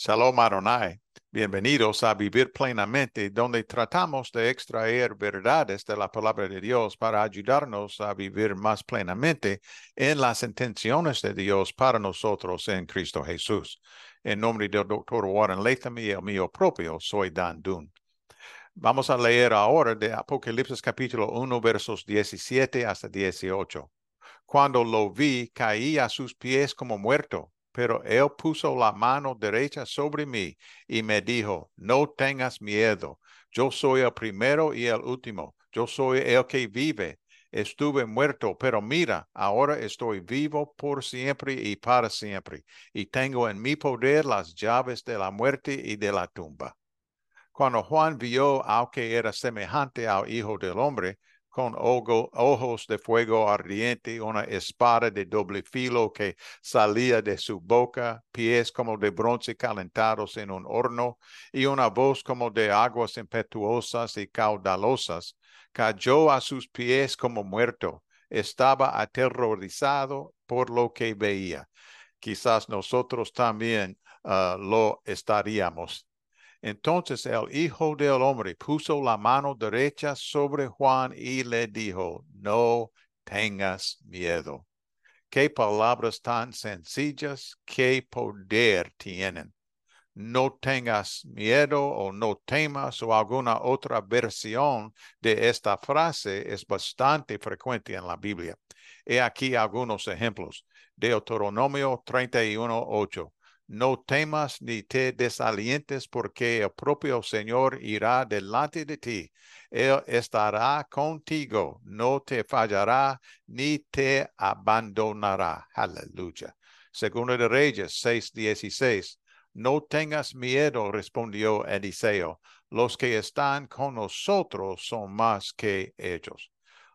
Shalom Adonai. Bienvenidos a Vivir Plenamente, donde tratamos de extraer verdades de la palabra de Dios para ayudarnos a vivir más plenamente en las intenciones de Dios para nosotros en Cristo Jesús. En nombre del doctor Warren Latham y el mío propio, soy Dan Dunn. Vamos a leer ahora de Apocalipsis capítulo 1, versos 17 hasta 18. Cuando lo vi, caí a sus pies como muerto pero él puso la mano derecha sobre mí y me dijo, no tengas miedo, yo soy el primero y el último, yo soy el que vive. Estuve muerto, pero mira, ahora estoy vivo por siempre y para siempre, y tengo en mi poder las llaves de la muerte y de la tumba. Cuando Juan vio al que era semejante al Hijo del Hombre, con ojos de fuego ardiente, una espada de doble filo que salía de su boca, pies como de bronce calentados en un horno, y una voz como de aguas impetuosas y caudalosas, cayó a sus pies como muerto. Estaba aterrorizado por lo que veía. Quizás nosotros también ah, lo estaríamos entonces el Hijo del Hombre puso la mano derecha sobre Juan y le dijo, no tengas miedo. Qué palabras tan sencillas, qué poder tienen. No tengas miedo o no temas o alguna otra versión de esta frase es bastante frecuente en la Biblia. He aquí algunos ejemplos. Deuteronomio 31.8 no temas ni te desalientes porque el propio Señor irá delante de ti. Él estará contigo, no te fallará ni te abandonará. Aleluya. Segundo de Reyes 6:16. No tengas miedo, respondió Eliseo. Los que están con nosotros son más que ellos.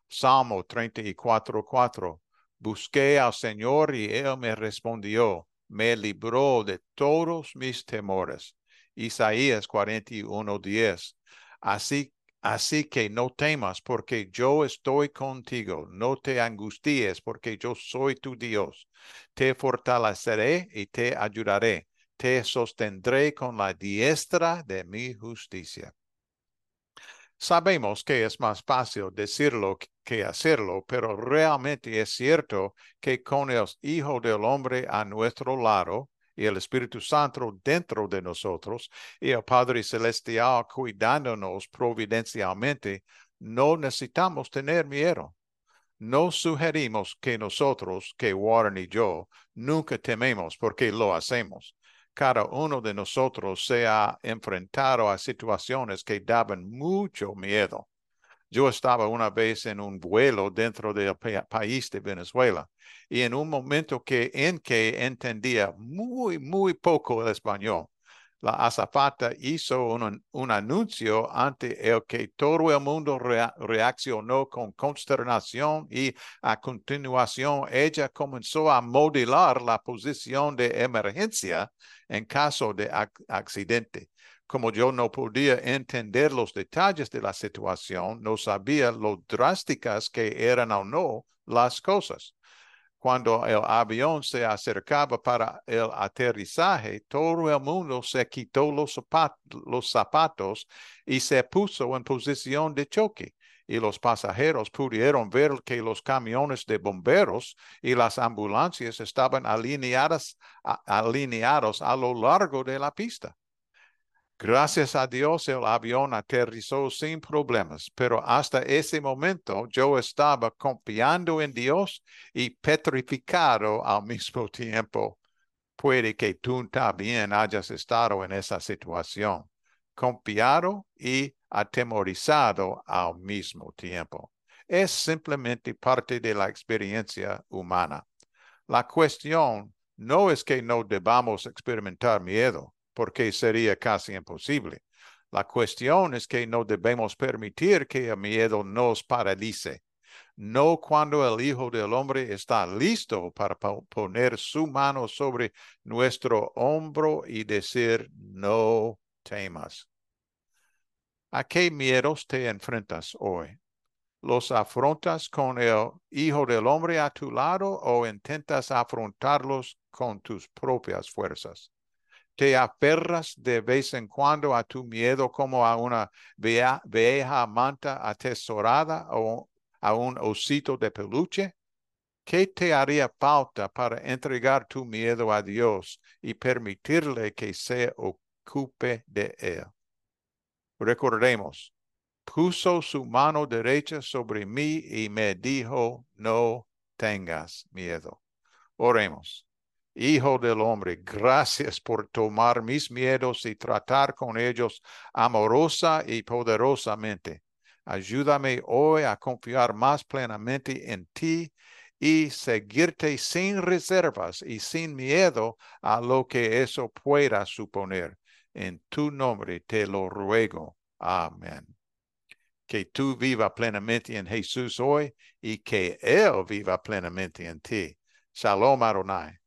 Salmo 34:4. Busqué al Señor y él me respondió me libró de todos mis temores. Isaías 41:10. Así, así que no temas, porque yo estoy contigo. No te angusties, porque yo soy tu Dios. Te fortaleceré y te ayudaré. Te sostendré con la diestra de mi justicia. Sabemos que es más fácil decirlo que hacerlo, pero realmente es cierto que con el Hijo del Hombre a nuestro lado y el Espíritu Santo dentro de nosotros y el Padre Celestial cuidándonos providencialmente, no necesitamos tener miedo. No sugerimos que nosotros, que Warren y yo, nunca tememos porque lo hacemos cada uno de nosotros se ha enfrentado a situaciones que daban mucho miedo. Yo estaba una vez en un vuelo dentro del país de Venezuela y en un momento que en que entendía muy, muy poco el español, la azafata hizo un, anuncio ante el que todo el mundo reaccionó con consternación y a continuación ella comenzó a modelar la posición de emergencia en caso de accidente. Como yo no podía entender los detalles de la situación, no sabía lo drásticas que eran o no las cosas. Cuando el avión se acercaba para el aterrizaje, todo el mundo se quitó los zapatos, y se puso en posición de choque y los pasajeros pudieron ver que los camiones de bomberos y las ambulancias estaban alineadas, alineados a lo largo de la pista. Gracias a Dios el avión aterrizó sin problemas, pero hasta ese momento yo estaba confiando en Dios y petrificado al mismo tiempo. Puede que tú también hayas estado en esa situación, confiado y atemorizado al mismo tiempo. Es simplemente parte de la experiencia humana. La cuestión no es que no debamos experimentar miedo porque sería casi imposible. La cuestión es que no debemos permitir que el miedo nos paralice. No cuando el Hijo del Hombre está listo para poner su mano sobre nuestro hombro y decir, no temas. ¿A qué miedos te enfrentas hoy? ¿Los afrontas con el Hijo del Hombre a tu lado o intentas afrontarlos con tus propias fuerzas? Te aferras de vez en cuando a tu miedo como a una vieja manta atesorada o a un osito de peluche? ¿Qué te haría falta para entregar tu miedo a Dios y permitirle que se ocupe de él? Recordemos, puso su mano derecha sobre mí y me dijo, no tengas miedo. Oremos. Hijo del hombre, gracias por tomar mis miedos y tratar con ellos amorosa y poderosamente. Ayúdame hoy a confiar más plenamente en ti y seguirte sin reservas y sin miedo a lo que eso pueda suponer. En tu nombre te lo ruego. Amén. Que tú viva plenamente en Jesús hoy y que Él viva plenamente en ti. Shalom Adonai.